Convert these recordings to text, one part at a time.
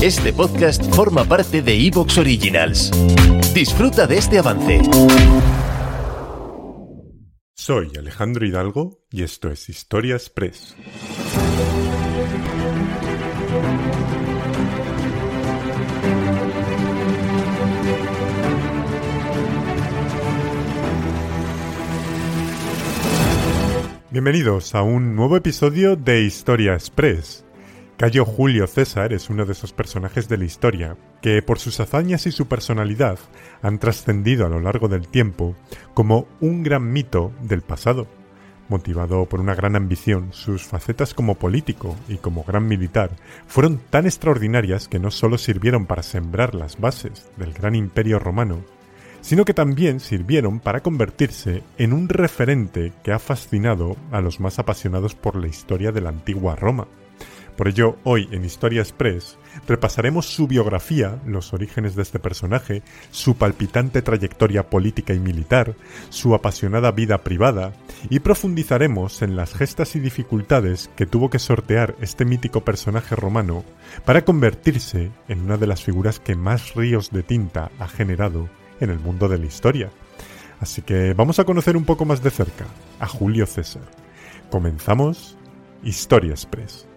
Este podcast forma parte de Evox Originals. Disfruta de este avance. Soy Alejandro Hidalgo y esto es Historia Express. Bienvenidos a un nuevo episodio de Historia Express. Cayo Julio César es uno de esos personajes de la historia que por sus hazañas y su personalidad han trascendido a lo largo del tiempo como un gran mito del pasado. Motivado por una gran ambición, sus facetas como político y como gran militar fueron tan extraordinarias que no solo sirvieron para sembrar las bases del gran imperio romano, sino que también sirvieron para convertirse en un referente que ha fascinado a los más apasionados por la historia de la antigua Roma. Por ello, hoy en Historia Express repasaremos su biografía, los orígenes de este personaje, su palpitante trayectoria política y militar, su apasionada vida privada, y profundizaremos en las gestas y dificultades que tuvo que sortear este mítico personaje romano para convertirse en una de las figuras que más ríos de tinta ha generado en el mundo de la historia. Así que vamos a conocer un poco más de cerca a Julio César. Comenzamos Historia Express.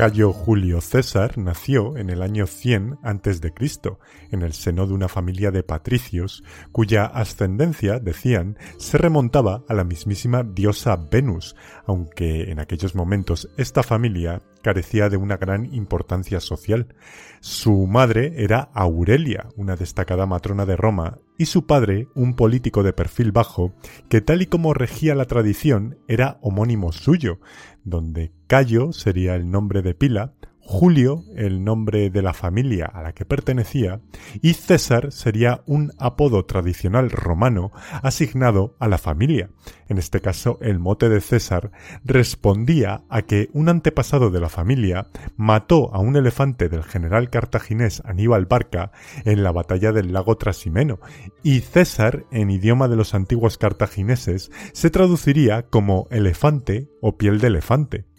Cayo Julio César nació en el año 100 a.C., en el seno de una familia de patricios, cuya ascendencia, decían, se remontaba a la mismísima diosa Venus, aunque en aquellos momentos esta familia carecía de una gran importancia social. Su madre era Aurelia, una destacada matrona de Roma, y su padre, un político de perfil bajo, que tal y como regía la tradición, era homónimo suyo, donde Cayo sería el nombre de pila, Julio el nombre de la familia a la que pertenecía y César sería un apodo tradicional romano asignado a la familia. En este caso, el mote de César respondía a que un antepasado de la familia mató a un elefante del general cartaginés Aníbal Barca en la batalla del lago Trasimeno y César, en idioma de los antiguos cartagineses, se traduciría como elefante o piel de elefante.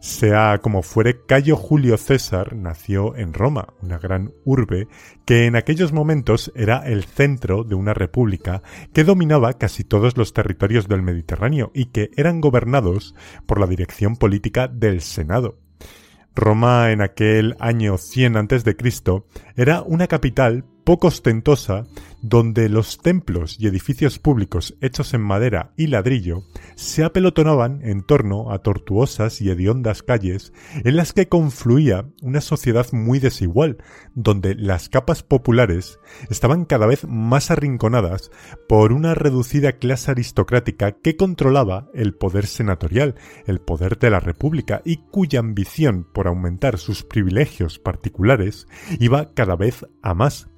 Sea como fuere, Cayo Julio César nació en Roma, una gran urbe que en aquellos momentos era el centro de una república que dominaba casi todos los territorios del Mediterráneo y que eran gobernados por la dirección política del Senado. Roma en aquel año 100 a.C. era una capital poco ostentosa donde los templos y edificios públicos hechos en madera y ladrillo se apelotonaban en torno a tortuosas y hediondas calles en las que confluía una sociedad muy desigual, donde las capas populares estaban cada vez más arrinconadas por una reducida clase aristocrática que controlaba el poder senatorial, el poder de la República y cuya ambición por aumentar sus privilegios particulares iba cada vez a más.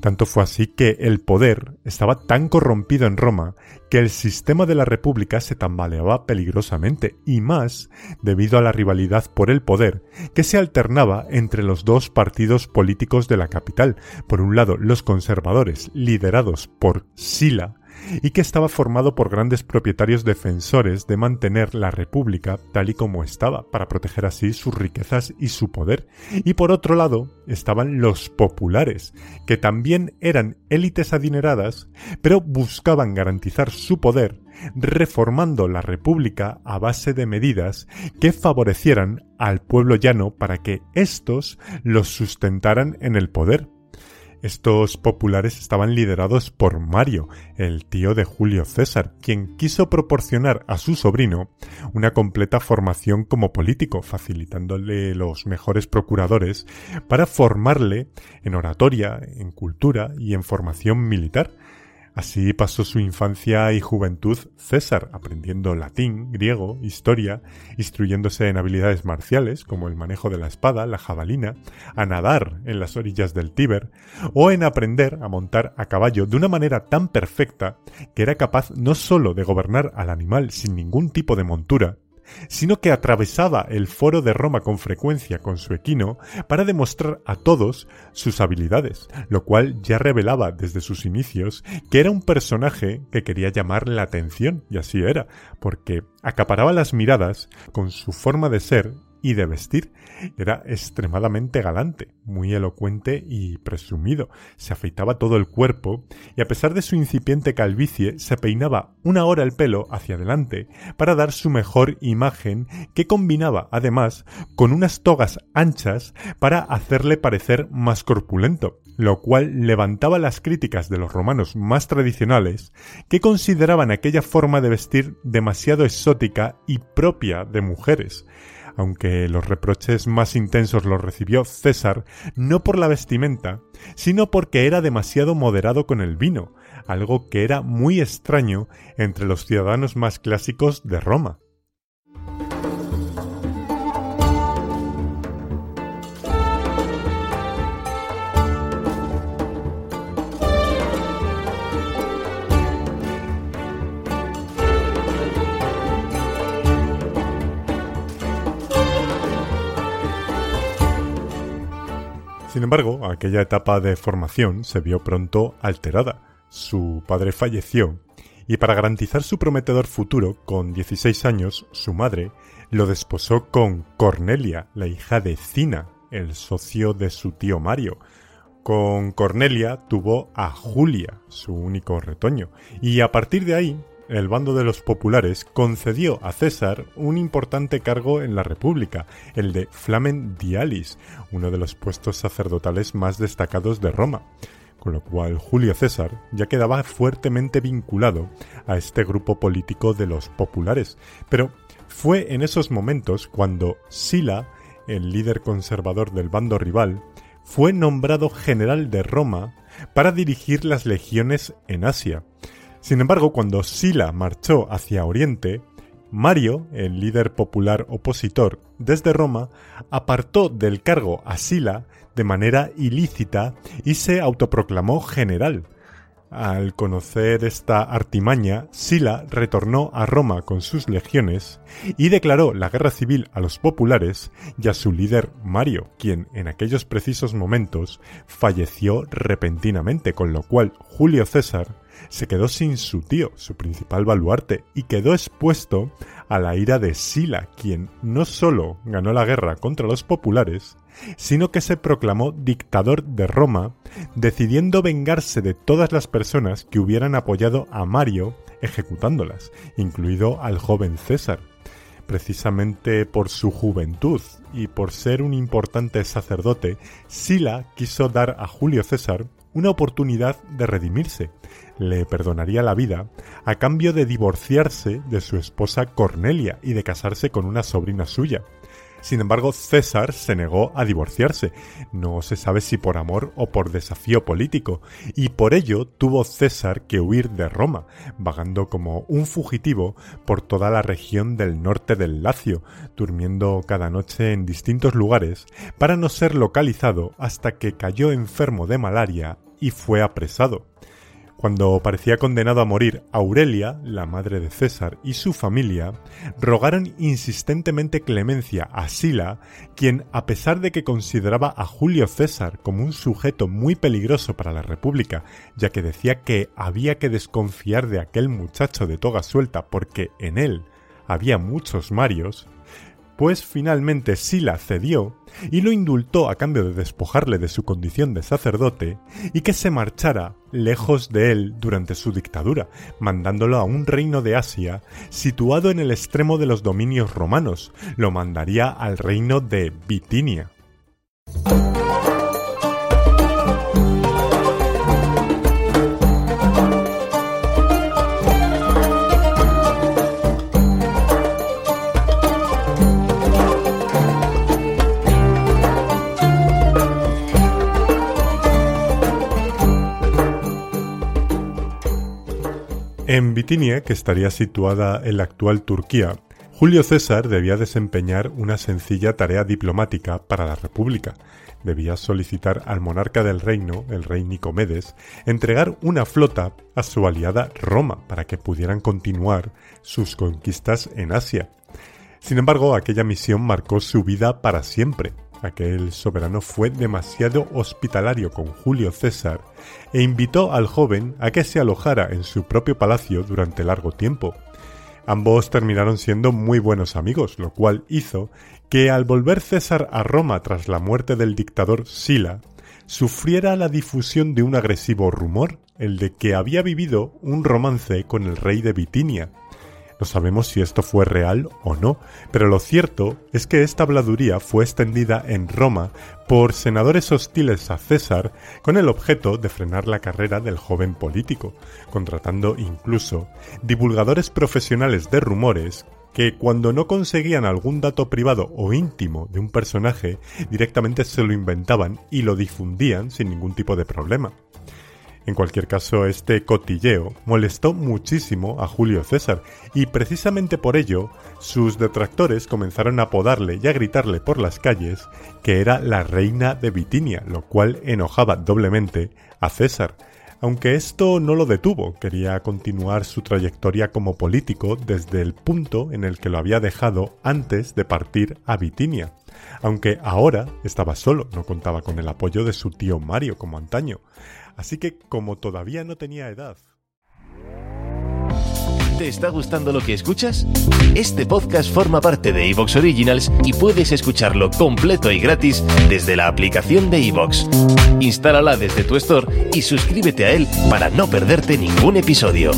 Tanto fue así que el poder estaba tan corrompido en Roma que el sistema de la República se tambaleaba peligrosamente y más debido a la rivalidad por el poder que se alternaba entre los dos partidos políticos de la capital. Por un lado, los conservadores, liderados por Sila, y que estaba formado por grandes propietarios defensores de mantener la República tal y como estaba, para proteger así sus riquezas y su poder. Y por otro lado estaban los populares, que también eran élites adineradas, pero buscaban garantizar su poder reformando la República a base de medidas que favorecieran al pueblo llano para que éstos los sustentaran en el poder. Estos populares estaban liderados por Mario, el tío de Julio César, quien quiso proporcionar a su sobrino una completa formación como político, facilitándole los mejores procuradores para formarle en oratoria, en cultura y en formación militar. Así pasó su infancia y juventud César, aprendiendo latín, griego, historia, instruyéndose en habilidades marciales como el manejo de la espada, la jabalina, a nadar en las orillas del Tíber, o en aprender a montar a caballo de una manera tan perfecta que era capaz no sólo de gobernar al animal sin ningún tipo de montura, sino que atravesaba el foro de Roma con frecuencia con su equino para demostrar a todos sus habilidades, lo cual ya revelaba desde sus inicios que era un personaje que quería llamar la atención, y así era, porque acaparaba las miradas con su forma de ser y de vestir. Era extremadamente galante, muy elocuente y presumido. Se afeitaba todo el cuerpo y a pesar de su incipiente calvicie se peinaba una hora el pelo hacia adelante para dar su mejor imagen que combinaba además con unas togas anchas para hacerle parecer más corpulento, lo cual levantaba las críticas de los romanos más tradicionales que consideraban aquella forma de vestir demasiado exótica y propia de mujeres aunque los reproches más intensos los recibió César no por la vestimenta, sino porque era demasiado moderado con el vino, algo que era muy extraño entre los ciudadanos más clásicos de Roma. Sin embargo, aquella etapa de formación se vio pronto alterada. Su padre falleció y para garantizar su prometedor futuro, con 16 años, su madre lo desposó con Cornelia, la hija de Cina, el socio de su tío Mario. Con Cornelia tuvo a Julia, su único retoño, y a partir de ahí el bando de los populares concedió a César un importante cargo en la República, el de Flamen Dialis, uno de los puestos sacerdotales más destacados de Roma, con lo cual Julio César ya quedaba fuertemente vinculado a este grupo político de los populares. Pero fue en esos momentos cuando Sila, el líder conservador del bando rival, fue nombrado general de Roma para dirigir las legiones en Asia. Sin embargo, cuando Sila marchó hacia Oriente, Mario, el líder popular opositor desde Roma, apartó del cargo a Sila de manera ilícita y se autoproclamó general. Al conocer esta artimaña, Sila retornó a Roma con sus legiones y declaró la guerra civil a los populares y a su líder Mario, quien en aquellos precisos momentos falleció repentinamente, con lo cual Julio César se quedó sin su tío, su principal baluarte, y quedó expuesto a la ira de Sila, quien no solo ganó la guerra contra los populares, sino que se proclamó dictador de Roma, decidiendo vengarse de todas las personas que hubieran apoyado a Mario ejecutándolas, incluido al joven César. Precisamente por su juventud y por ser un importante sacerdote, Sila quiso dar a Julio César una oportunidad de redimirse. Le perdonaría la vida a cambio de divorciarse de su esposa Cornelia y de casarse con una sobrina suya. Sin embargo, César se negó a divorciarse. No se sabe si por amor o por desafío político, y por ello tuvo César que huir de Roma, vagando como un fugitivo por toda la región del norte del Lacio, durmiendo cada noche en distintos lugares para no ser localizado hasta que cayó enfermo de malaria y fue apresado. Cuando parecía condenado a morir, Aurelia, la madre de César, y su familia rogaron insistentemente clemencia a Sila, quien, a pesar de que consideraba a Julio César como un sujeto muy peligroso para la República, ya que decía que había que desconfiar de aquel muchacho de toga suelta porque en él había muchos Marios, pues finalmente Sila cedió y lo indultó a cambio de despojarle de su condición de sacerdote y que se marchara lejos de él durante su dictadura, mandándolo a un reino de Asia situado en el extremo de los dominios romanos, lo mandaría al reino de Bitinia. En Bitinia, que estaría situada en la actual Turquía, Julio César debía desempeñar una sencilla tarea diplomática para la República. Debía solicitar al monarca del reino, el rey Nicomedes, entregar una flota a su aliada Roma para que pudieran continuar sus conquistas en Asia. Sin embargo, aquella misión marcó su vida para siempre. Aquel soberano fue demasiado hospitalario con Julio César e invitó al joven a que se alojara en su propio palacio durante largo tiempo. Ambos terminaron siendo muy buenos amigos, lo cual hizo que al volver César a Roma tras la muerte del dictador Sila, sufriera la difusión de un agresivo rumor, el de que había vivido un romance con el rey de Bitinia, no sabemos si esto fue real o no, pero lo cierto es que esta habladuría fue extendida en Roma por senadores hostiles a César con el objeto de frenar la carrera del joven político, contratando incluso divulgadores profesionales de rumores que cuando no conseguían algún dato privado o íntimo de un personaje, directamente se lo inventaban y lo difundían sin ningún tipo de problema. En cualquier caso, este cotilleo molestó muchísimo a Julio César y precisamente por ello sus detractores comenzaron a apodarle y a gritarle por las calles que era la reina de Bitinia, lo cual enojaba doblemente a César. Aunque esto no lo detuvo, quería continuar su trayectoria como político desde el punto en el que lo había dejado antes de partir a Bitinia aunque ahora estaba solo, no contaba con el apoyo de su tío Mario como antaño. Así que como todavía no tenía edad... ¿Te está gustando lo que escuchas? Este podcast forma parte de Evox Originals y puedes escucharlo completo y gratis desde la aplicación de Evox. Instálala desde tu store y suscríbete a él para no perderte ningún episodio.